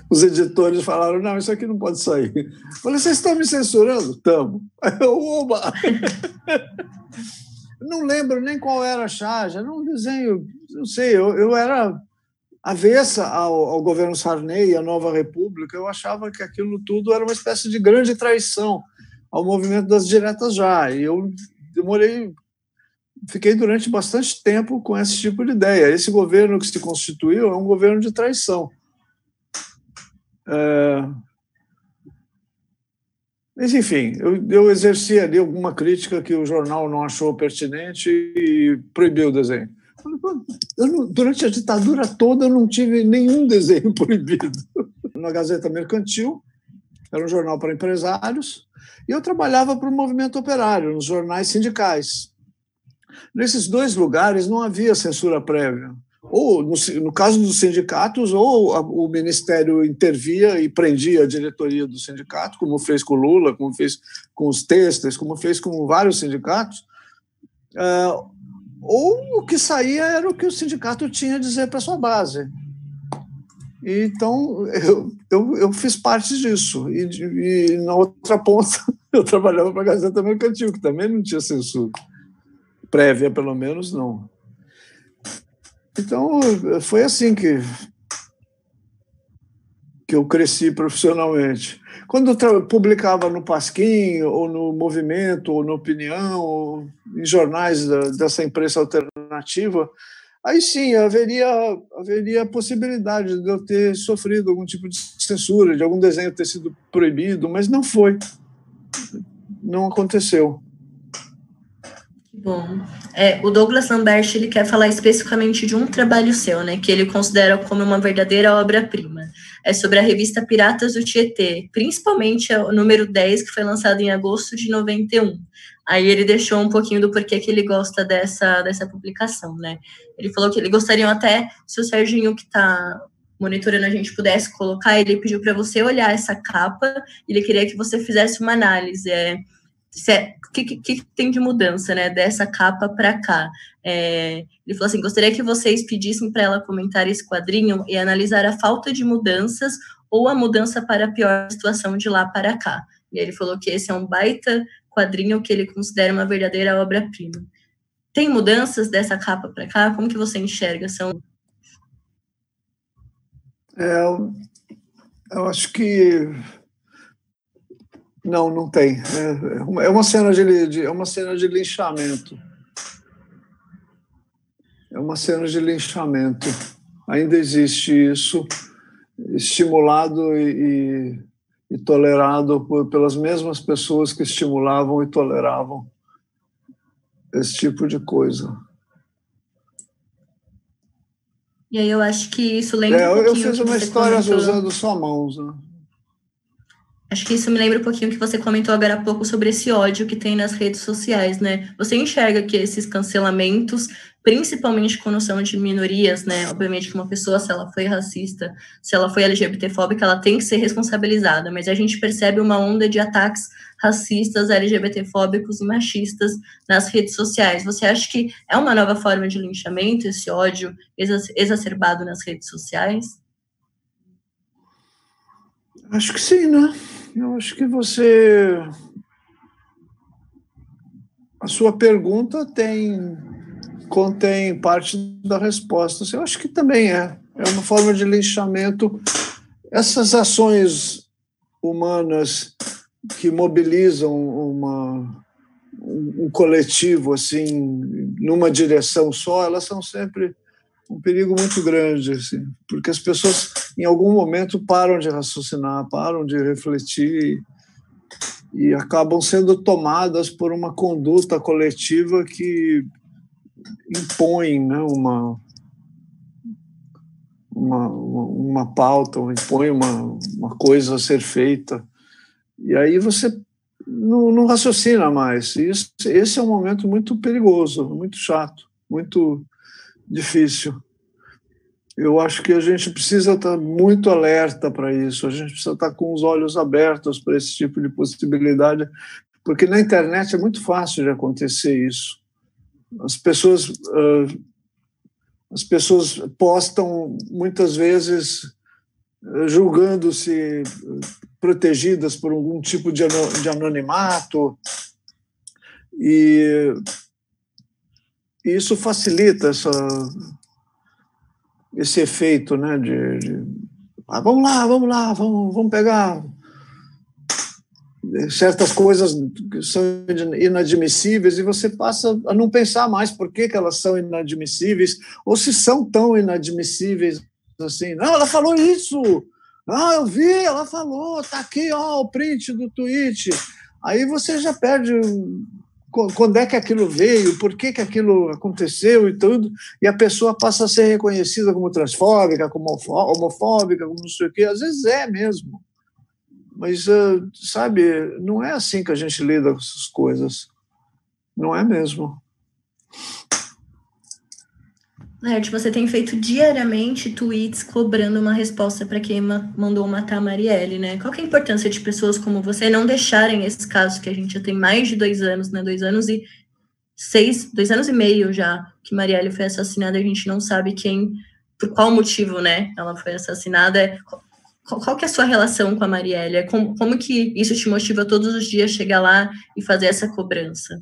Os editores falaram: não, isso aqui não pode sair. Eu falei: vocês estão me censurando? Estamos. Oba! não lembro nem qual era a charge, era um desenho, não sei, eu, eu era avessa ao, ao governo Sarney e à nova república, eu achava que aquilo tudo era uma espécie de grande traição ao movimento das diretas já. E eu demorei, fiquei durante bastante tempo com esse tipo de ideia. Esse governo que se constituiu é um governo de traição. É... Mas, enfim, eu, eu exerci ali alguma crítica que o jornal não achou pertinente e proibiu o desenho. Não, durante a ditadura toda eu não tive nenhum desenho proibido. Na Gazeta Mercantil, era um jornal para empresários, e eu trabalhava para o movimento operário, nos jornais sindicais. Nesses dois lugares não havia censura prévia. Ou, no, no caso dos sindicatos, ou a, o Ministério intervia e prendia a diretoria do sindicato, como fez com o Lula, como fez com os têxteis, como fez com vários sindicatos, uh, ou o que saía era o que o sindicato tinha a dizer para sua base. Então, eu, eu, eu fiz parte disso. E, e, na outra ponta, eu trabalhava para a Gazeta Mercantil, que também não tinha censura. Prévia, pelo menos, não. Então, foi assim que. que eu cresci profissionalmente. Quando eu publicava no Pasquim, ou no Movimento, ou no Opinião, ou em jornais da, dessa imprensa alternativa, aí sim haveria, haveria a possibilidade de eu ter sofrido algum tipo de censura, de algum desenho ter sido proibido, mas não foi. Não aconteceu. Bom, é, o Douglas Lambert ele quer falar especificamente de um trabalho seu, né, que ele considera como uma verdadeira obra-prima. É sobre a revista Piratas do Tietê, principalmente o número 10, que foi lançado em agosto de 91. Aí ele deixou um pouquinho do porquê que ele gosta dessa, dessa publicação, né? Ele falou que ele gostaria até, se o Serginho que está monitorando a gente pudesse colocar, ele pediu para você olhar essa capa, ele queria que você fizesse uma análise. É, o que, que, que, tem de mudança, né, dessa capa para cá? É, ele falou assim: gostaria que vocês pedissem para ela comentar esse quadrinho e analisar a falta de mudanças ou a mudança para a pior situação de lá para cá. E ele falou que esse é um baita quadrinho que ele considera uma verdadeira obra-prima. Tem mudanças dessa capa para cá? Como que você enxerga? São é, eu acho que não, não tem. É, é uma cena de, é uma cena de linchamento. É uma cena de linchamento. Ainda existe isso, estimulado e, e, e tolerado por, pelas mesmas pessoas que estimulavam e toleravam esse tipo de coisa. E aí eu acho que isso lembra. É, um eu fiz uma história comentou... usando só mãos. Né? Acho que isso me lembra um pouquinho que você comentou agora há pouco sobre esse ódio que tem nas redes sociais, né? Você enxerga que esses cancelamentos, principalmente com noção de minorias, né? Obviamente que uma pessoa, se ela foi racista, se ela foi LGBTfóbica, ela tem que ser responsabilizada, mas a gente percebe uma onda de ataques racistas, LGBTfóbicos e machistas nas redes sociais. Você acha que é uma nova forma de linchamento, esse ódio exacerbado nas redes sociais? Acho que sim, né? Eu acho que você. A sua pergunta tem contém parte da resposta. Eu acho que também é. É uma forma de linchamento. Essas ações humanas que mobilizam uma, um coletivo assim numa direção só, elas são sempre um perigo muito grande, assim, porque as pessoas em algum momento param de raciocinar, param de refletir e acabam sendo tomadas por uma conduta coletiva que impõe né, uma, uma, uma pauta, impõe uma, uma coisa a ser feita. E aí você não, não raciocina mais. Isso, esse é um momento muito perigoso, muito chato, muito difícil. Eu acho que a gente precisa estar muito alerta para isso, a gente precisa estar com os olhos abertos para esse tipo de possibilidade, porque na internet é muito fácil de acontecer isso. As pessoas, uh, as pessoas postam muitas vezes julgando-se protegidas por algum tipo de, de anonimato e isso facilita essa, esse efeito né, de, de ah, vamos lá, vamos lá, vamos, vamos pegar certas coisas que são inadmissíveis e você passa a não pensar mais por que, que elas são inadmissíveis ou se são tão inadmissíveis assim. Não, ela falou isso. Ah, eu vi, ela falou, tá aqui, ó, o print do tweet. Aí você já perde quando é que aquilo veio, por que, que aquilo aconteceu e tudo, e a pessoa passa a ser reconhecida como transfóbica, como homofóbica, como não sei o quê. Às vezes é mesmo. Mas, uh, sabe, não é assim que a gente lida com essas coisas. Não é mesmo. Laerte, você tem feito diariamente tweets cobrando uma resposta para quem ma mandou matar a Marielle, né? Qual é a importância de pessoas como você não deixarem esse caso que a gente já tem mais de dois anos, né? Dois anos e seis, dois anos e meio já que Marielle foi assassinada, a gente não sabe quem, por qual motivo, né? Ela foi assassinada. Qual, qual que é a sua relação com a Marielle? Como, como que isso te motiva todos os dias chegar lá e fazer essa cobrança?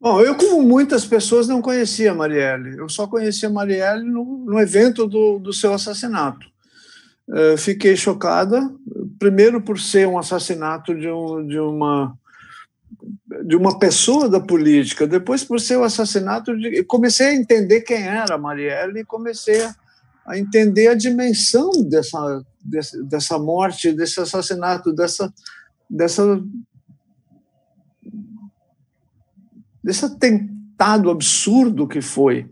Bom, eu, como muitas pessoas, não conhecia a Marielle. Eu só conhecia a Marielle no, no evento do, do seu assassinato. uh, fiquei chocada, primeiro por ser um assassinato de, um, de uma de uma pessoa da política, depois por ser o assassinato de. Comecei a entender quem era a Marielle e comecei a entender a dimensão dessa, dessa morte, desse assassinato, dessa, dessa, desse atentado absurdo que foi.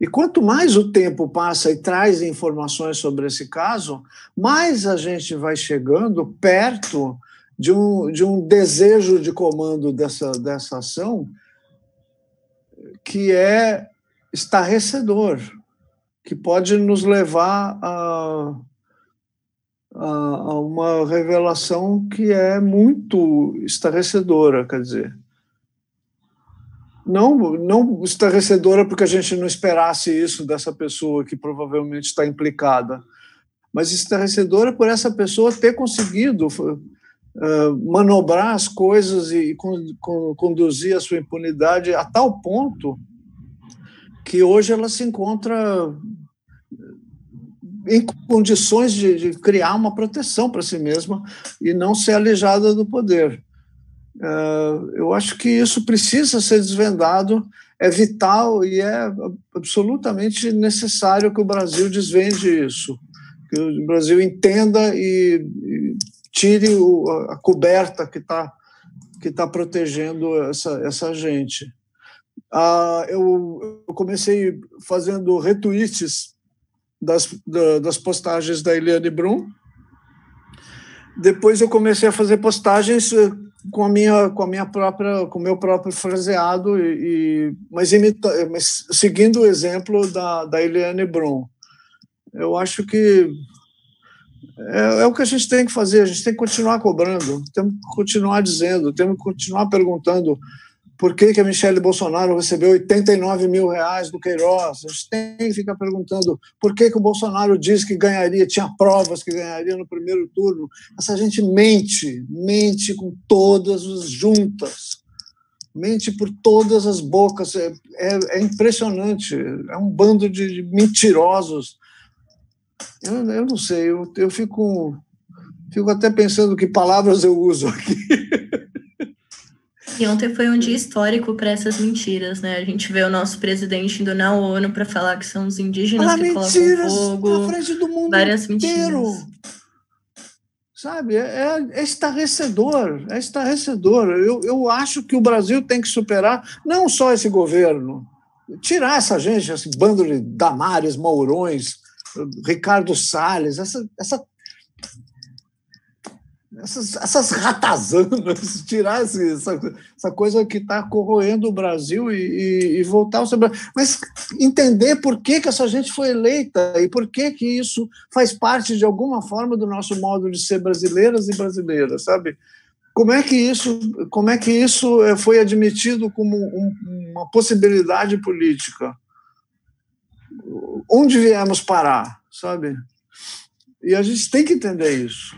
E quanto mais o tempo passa e traz informações sobre esse caso, mais a gente vai chegando perto de um, de um desejo de comando dessa, dessa ação que é estarrecedor, que pode nos levar a, a, uma revelação que é muito estarrecedora, quer dizer. Não, não estarrecedora porque a gente não esperasse isso dessa pessoa que provavelmente está implicada, mas estarrecedora por essa pessoa ter conseguido manobrar as coisas e conduzir a sua impunidade a tal ponto que hoje ela se encontra em condições de, de criar uma proteção para si mesma e não ser alijada do poder. Uh, eu acho que isso precisa ser desvendado, é vital e é absolutamente necessário que o Brasil desvende isso, que o Brasil entenda e, e tire o, a coberta que está que tá protegendo essa, essa gente. Ah, eu, eu, comecei fazendo retweets das, das postagens da Eliane Brum. Depois eu comecei a fazer postagens eh, com a minha com a minha própria com meu próprio fraseado e, e mas, imita, mas seguindo o exemplo da da Eliane Brum. Eu acho que é, é, o que a gente tem que fazer, a gente tem que continuar cobrando, temos que continuar dizendo, temos que continuar perguntando por que, que a Michelle Bolsonaro recebeu 89 mil reais do Queiroz. A gente tem que ficar perguntando por que, que o Bolsonaro diz que ganharia, tinha provas que ganharia no primeiro turno. Essa gente mente, mente com todas as juntas, mente por todas as bocas. É, é, é impressionante, é um bando de mentirosos eu, eu não sei, eu, eu fico, fico até pensando que palavras eu uso aqui. E ontem foi um dia histórico para essas mentiras, né? A gente vê o nosso presidente indo na ONU para falar que são os indígenas Fala que mentiras colocam fogo. Na frente do mundo várias inteiro. mentiras. Sabe, é, é estarrecedor, é estarrecedor. Eu, eu acho que o Brasil tem que superar não só esse governo, tirar essa gente, esse bando de Damares, Mourões, Ricardo Salles, essa, essa, essas, essas ratazanas, tirar essa, essa coisa que está corroendo o Brasil e, e, e voltar ao seu Mas entender por que, que essa gente foi eleita e por que, que isso faz parte de alguma forma do nosso modo de ser brasileiras e brasileiras, sabe? Como é que isso, como é que isso eh, foi admitido como um, uma possibilidade política? onde viemos parar, sabe? E a gente tem que entender isso.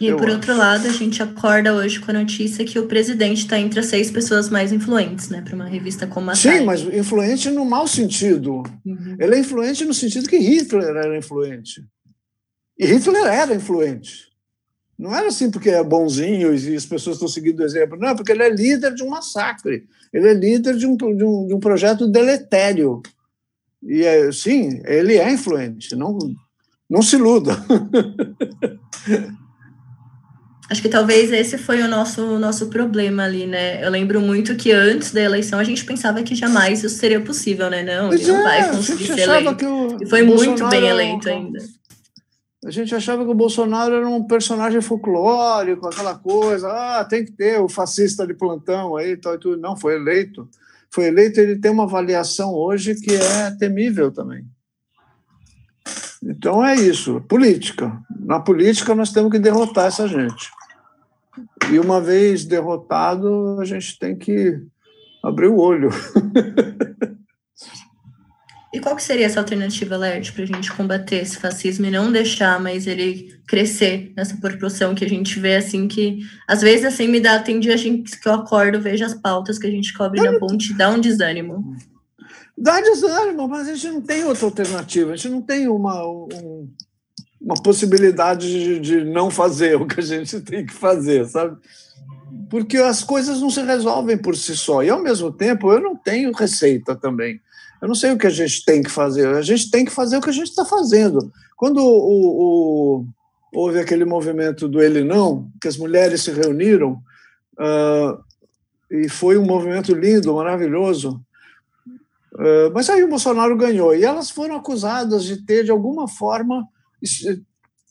E por outro lado, a gente acorda hoje com a notícia que o presidente está entre as seis pessoas mais influentes, né, para uma revista como a Sim, mas influente no mau sentido. Uhum. Ele é influente no sentido que Hitler era influente. E Hitler era influente. Não era assim porque é bonzinho e as pessoas estão seguindo o exemplo. Não, é porque ele é líder de um massacre. Ele é líder de um, de um, de um projeto deletério. E é, sim, ele é influente, não, não se iluda. Acho que talvez esse foi o nosso, nosso problema ali, né? Eu lembro muito que antes da eleição a gente pensava que jamais isso seria possível, né? Não, ele não é, vai conseguir ser eleito. O, e foi muito bem eleito ainda. A gente achava que o Bolsonaro era um personagem folclórico, aquela coisa, ah, tem que ter o fascista de plantão aí, tal e tudo. Não, foi eleito foi eleito, ele tem uma avaliação hoje que é temível também. Então é isso, política. Na política nós temos que derrotar essa gente. E uma vez derrotado, a gente tem que abrir o olho. E qual que seria essa alternativa, Lert, para a gente combater esse fascismo e não deixar mais ele crescer nessa proporção que a gente vê, assim, que às vezes assim me dá, tem dia gente, que eu acordo, vejo as pautas que a gente cobre na ponte, dá um desânimo. Dá desânimo, mas a gente não tem outra alternativa, a gente não tem uma, um, uma possibilidade de, de não fazer o que a gente tem que fazer, sabe? Porque as coisas não se resolvem por si só. E, ao mesmo tempo, eu não tenho receita também. Eu não sei o que a gente tem que fazer. A gente tem que fazer o que a gente está fazendo. Quando o, o, houve aquele movimento do Ele Não, que as mulheres se reuniram, uh, e foi um movimento lindo, maravilhoso, mas aí o Bolsonaro ganhou. E elas foram acusadas de ter, de alguma forma,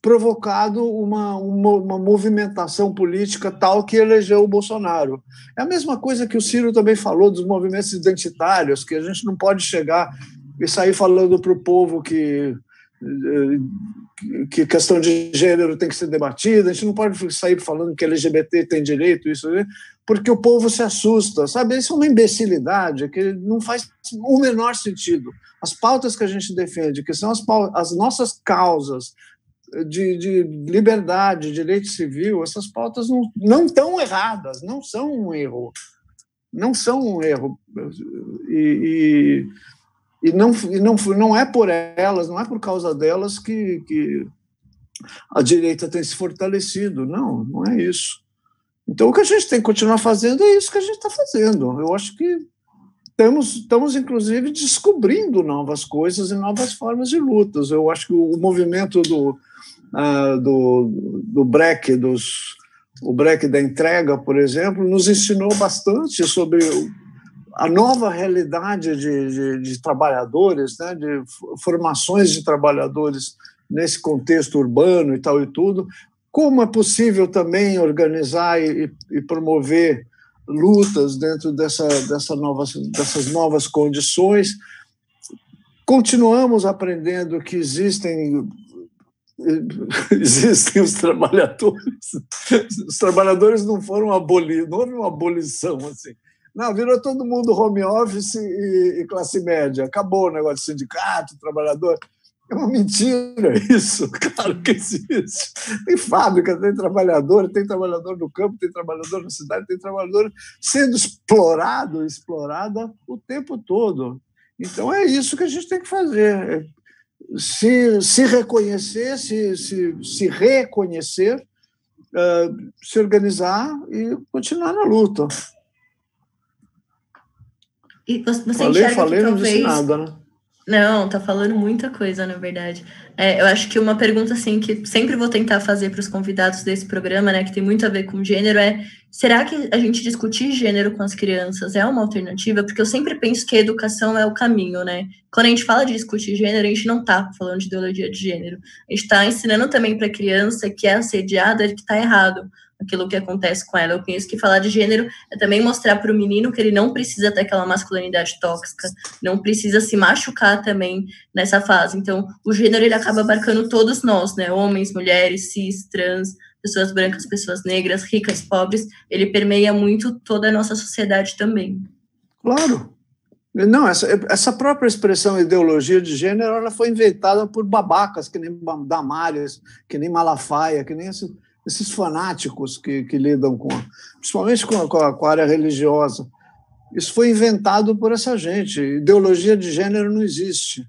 provocado uma, uma, uma, movimentação política tal que elegeu o Bolsonaro. É a mesma coisa que o Ciro também falou dos movimentos identitários, que a gente não pode chegar e sair falando para o povo que, que questão de gênero tem que ser debatida, a gente não pode sair falando que LGBT tem direito, isso, porque o povo se assusta, sabe? Isso é uma imbecilidade que não faz o menor sentido. As pautas que a gente defende, que são as, as nossas causas, de, de liberdade, direito civil, essas pautas não, não estão erradas, não são um erro. Não são um erro. E, e, e, não, e não, não é por elas, não é por causa delas que, que a direita tem se fortalecido. Não, não é isso. Então, o que a gente tem que continuar fazendo é isso que a gente está fazendo. Eu acho que estamos, estamos, inclusive, descobrindo novas coisas e novas formas de lutas. Eu acho que o movimento do, uh, do, do break, dos, o break da entrega, por exemplo, nos ensinou bastante sobre a nova realidade de, de, de trabalhadores, né, de formações de trabalhadores nesse contexto urbano e tal e tudo, como é possível também organizar e, e promover lutas dentro dessa, dessa dessas novas condições. Continuamos aprendendo que existem existem os trabalhadores. Os trabalhadores não foram abolidos, não houve uma abolição assim. Não, virou todo mundo home office e, e classe média. Acabou o negócio de sindicato, trabalhador. É uma mentira isso, claro que existe. Tem fábrica, tem trabalhador, tem trabalhador no campo, tem trabalhador na cidade, tem trabalhador sendo explorado, explorada o tempo todo. Então é isso que a gente tem que fazer, se, se reconhecer, se, se, se reconhecer, uh, se organizar e continuar na luta. E você falei, falei, não talvez... disse nada, né? Não, tá falando muita coisa, na verdade. É, eu acho que uma pergunta assim que sempre vou tentar fazer para os convidados desse programa, né, que tem muito a ver com gênero, é: será que a gente discutir gênero com as crianças é uma alternativa? Porque eu sempre penso que a educação é o caminho, né? Quando a gente fala de discutir gênero, a gente não tá falando de ideologia de gênero. A gente está ensinando também para a criança que é assediada que está errado aquilo que acontece com ela. Eu penso que falar de gênero é também mostrar para o menino que ele não precisa ter aquela masculinidade tóxica, não precisa se machucar também nessa fase. Então, o gênero ele acaba abarcando todos nós, né? Homens, mulheres, cis, trans, pessoas brancas, pessoas negras, ricas, pobres. Ele permeia muito toda a nossa sociedade também. Claro. Não, essa, essa própria expressão ideologia de gênero ela foi inventada por babacas, que nem Damares, que nem Malafaia, que nem esse, esses fanáticos que, que lidam com, principalmente com a, com a área religiosa. Isso foi inventado por essa gente. Ideologia de gênero não existe.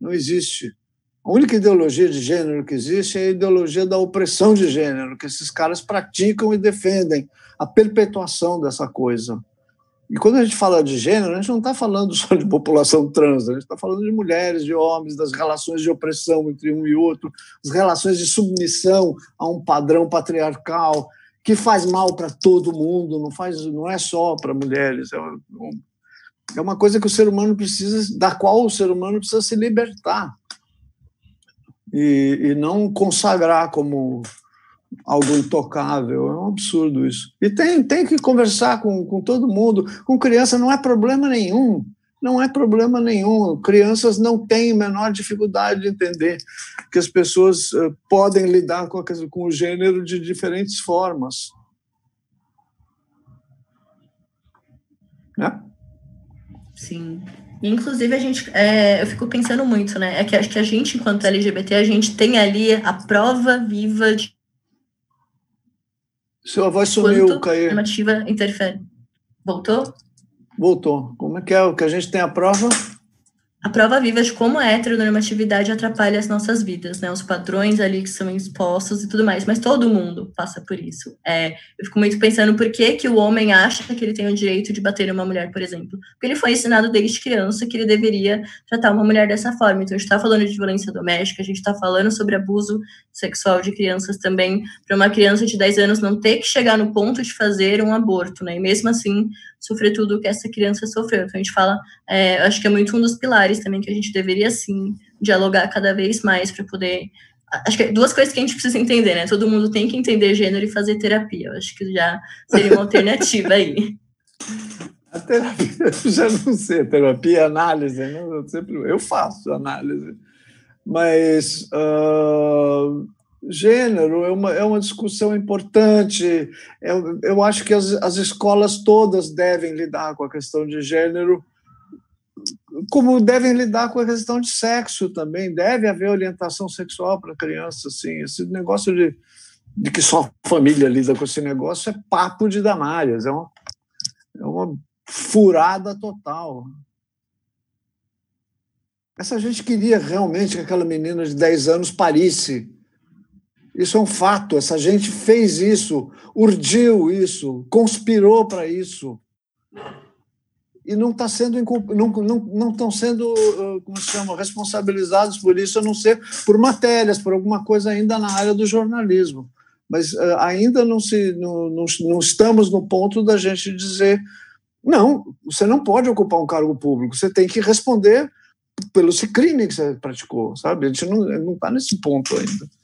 Não existe. A única ideologia de gênero que existe é a ideologia da opressão de gênero, que esses caras praticam e defendem a perpetuação dessa coisa. E quando a gente fala de gênero, a gente não está falando só de população trans, a gente está falando de mulheres, de homens, das relações de opressão entre um e outro, as relações de submissão a um padrão patriarcal que faz mal para todo mundo, não faz, não é só para mulheres, é, é uma coisa que o ser humano precisa, da qual o ser humano precisa se libertar. E, e não consagrar como algo intocável. É um absurdo isso. E tem, tem que conversar com, com todo mundo. Com criança não é problema nenhum. Não é problema nenhum. Crianças não têm menor dificuldade de entender que as pessoas uh, podem lidar com, a, com o gênero de diferentes formas. Né? Sim. Inclusive, a gente, é, eu fico pensando muito, né? É que acho que a gente, enquanto LGBT, a gente tem ali a prova viva de sua voz sumiu, Caí. A normativa interfere. Voltou? Voltou. Como é que é? O que a gente tem a prova? A prova viva de como a heteronormatividade atrapalha as nossas vidas, né? Os padrões ali que são expostos e tudo mais, mas todo mundo passa por isso. É, eu fico muito pensando por que, que o homem acha que ele tem o direito de bater uma mulher, por exemplo. Porque ele foi ensinado desde criança que ele deveria tratar uma mulher dessa forma. Então, a gente está falando de violência doméstica, a gente está falando sobre abuso sexual de crianças também, para uma criança de 10 anos não ter que chegar no ponto de fazer um aborto, né? E mesmo assim, sofrer tudo o que essa criança sofreu. Então, a gente fala, é, acho que é muito um dos pilares também que a gente deveria, sim, dialogar cada vez mais para poder. Acho que é duas coisas que a gente precisa entender, né? Todo mundo tem que entender gênero e fazer terapia. Eu acho que já seria uma alternativa aí. A terapia, já não sei, terapia, análise, né? eu, sempre, eu faço análise, mas uh, gênero é uma, é uma discussão importante. Eu, eu acho que as, as escolas todas devem lidar com a questão de gênero, como devem lidar com a questão de sexo também. Deve haver orientação sexual para criança. Assim. Esse negócio de, de que só a família lida com esse negócio é papo de Damárias, é uma, é uma furada total. Essa gente queria realmente que aquela menina de 10 anos parisse isso é um fato. Essa gente fez isso, urdiu isso, conspirou para isso. E não está sendo não não não estão sendo como se chama responsabilizados por isso, a não ser por matérias, por alguma coisa ainda na área do jornalismo. Mas ainda não se não, não, não estamos no ponto da gente dizer não, você não pode ocupar um cargo público, você tem que responder pelo crime que você praticou, sabe? A gente não está nesse ponto ainda.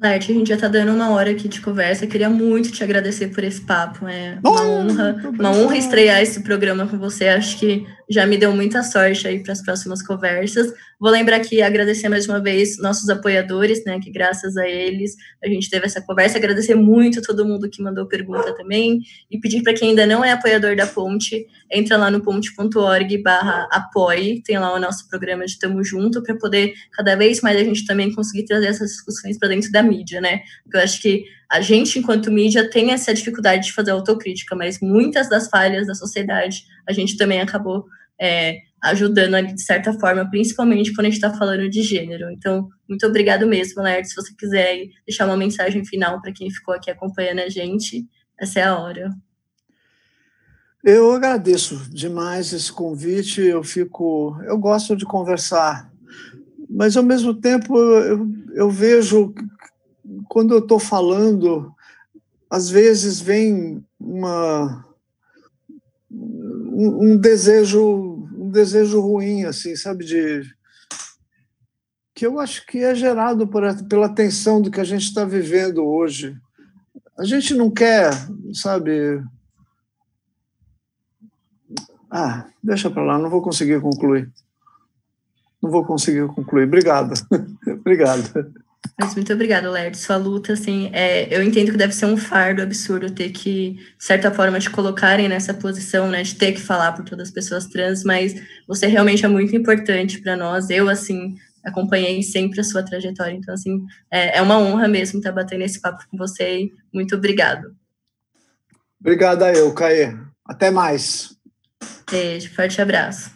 Lert, a gente já está dando uma hora aqui de conversa. Queria muito te agradecer por esse papo. É uma oh, honra, uma honra estrear esse programa com você. Acho que já me deu muita sorte aí para as próximas conversas. Vou lembrar aqui, agradecer mais uma vez nossos apoiadores, né, que graças a eles a gente teve essa conversa. Agradecer muito todo mundo que mandou pergunta também e pedir para quem ainda não é apoiador da Ponte, entra lá no ponte.org barra apoie, tem lá o nosso programa de Tamo Junto, para poder cada vez mais a gente também conseguir trazer essas discussões para dentro da mídia, né? Eu acho que a gente, enquanto mídia, tem essa dificuldade de fazer autocrítica, mas muitas das falhas da sociedade a gente também acabou é, ajudando ali de certa forma, principalmente quando a gente está falando de gênero. Então, muito obrigado mesmo, Laerte. Se você quiser deixar uma mensagem final para quem ficou aqui acompanhando a gente, essa é a hora. Eu agradeço demais esse convite. Eu fico, eu gosto de conversar, mas ao mesmo tempo eu, eu vejo quando eu estou falando, às vezes vem uma um, um desejo um desejo ruim, assim, sabe, de que eu acho que é gerado por, pela tensão do que a gente está vivendo hoje. A gente não quer, sabe. Ah, deixa para lá, não vou conseguir concluir. Não vou conseguir concluir. Obrigado. Obrigado. Mas muito obrigada, Lerdo. Sua luta, assim, é, eu entendo que deve ser um fardo absurdo ter que, de certa forma, te colocarem nessa posição, né, de ter que falar por todas as pessoas trans, mas você realmente é muito importante para nós. Eu, assim, acompanhei sempre a sua trajetória, então, assim, é, é uma honra mesmo estar batendo esse papo com você e muito obrigado. Obrigada eu, Caê. Até mais. Beijo, forte abraço.